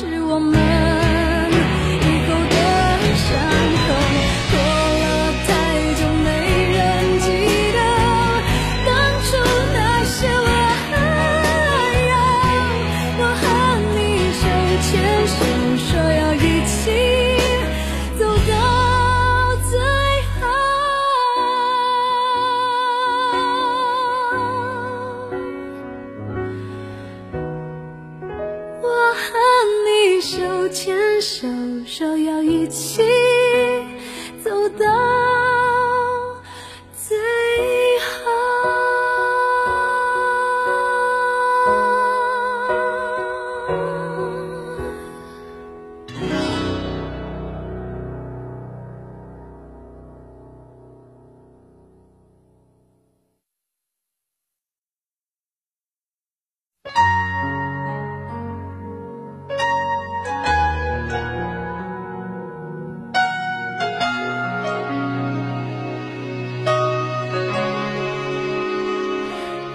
是我们手，说要一起走到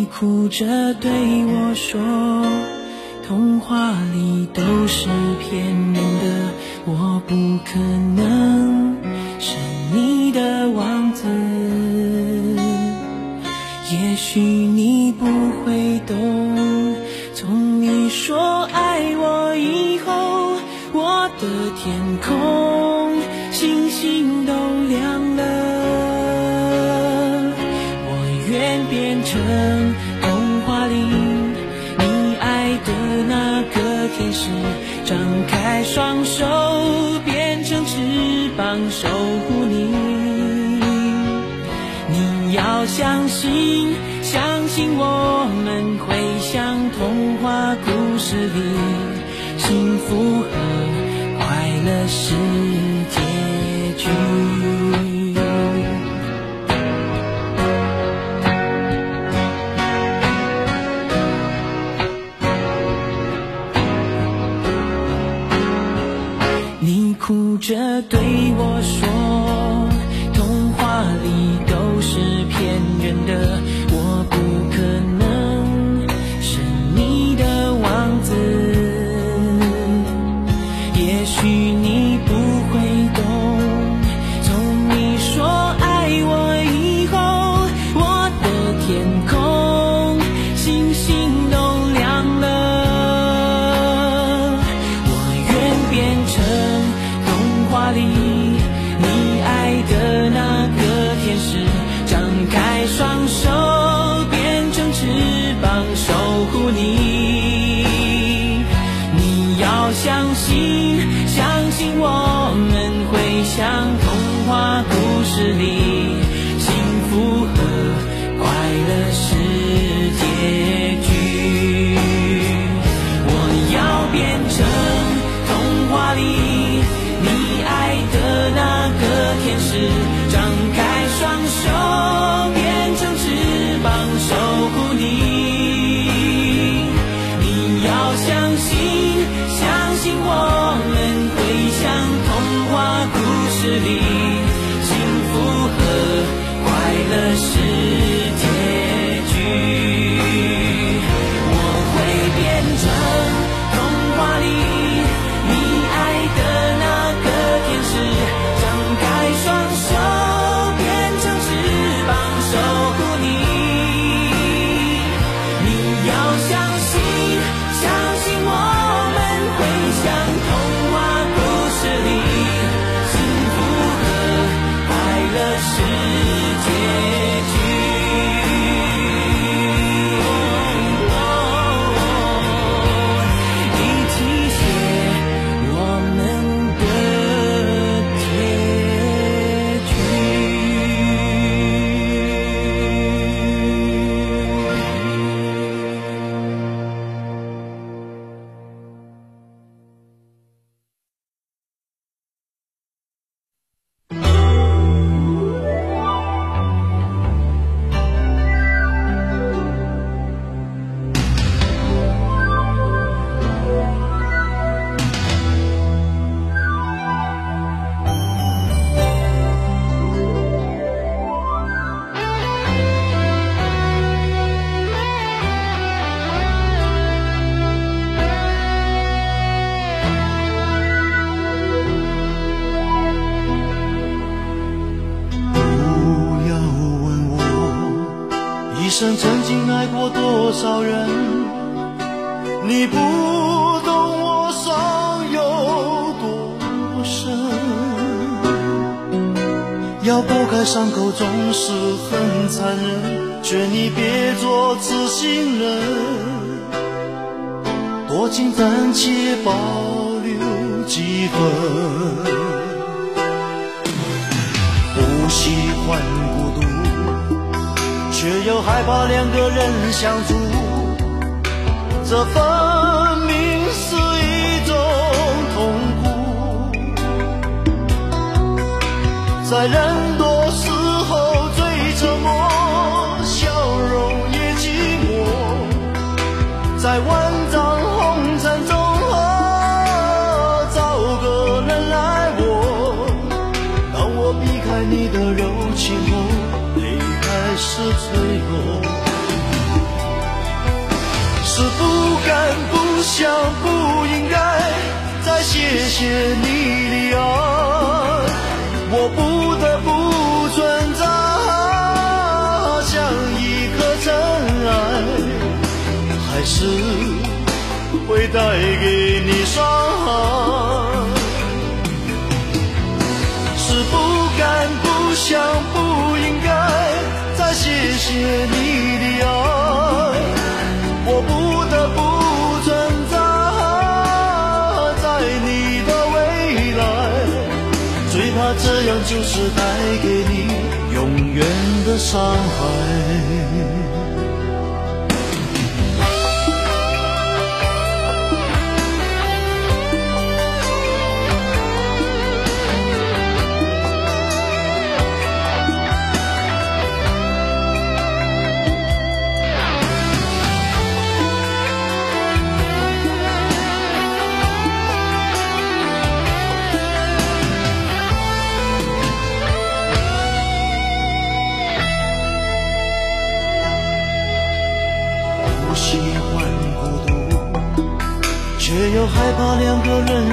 你哭着对我说，童话里都是骗人的，我不可能是你的王子。也许你不会懂，从你说爱我以后，我的天空双手变成翅膀守护你。你要相信，相信我们会像童话故事里，幸福和快乐是守护你。你要相信，相信我们会像童话故事里，信我们会像童话故事里幸福和快乐是生曾经爱过多少人？你不懂我伤有多深。要剥开伤口总是很残忍，劝你别做痴心人，多情暂且保留几分。害怕两个人相处，这分明是一种痛苦。在人多时候最沉默，笑容也寂寞。在万丈红尘中啊，找个人爱我。当我避开你的柔情后。是脆弱，是不敢、不想、不应该再谢谢你的爱，我不得不存在，像一颗尘埃，还是会带给你伤害，你的爱，我不得不存在在你的未来，最怕这样就是带给你永远的伤害。那两个人。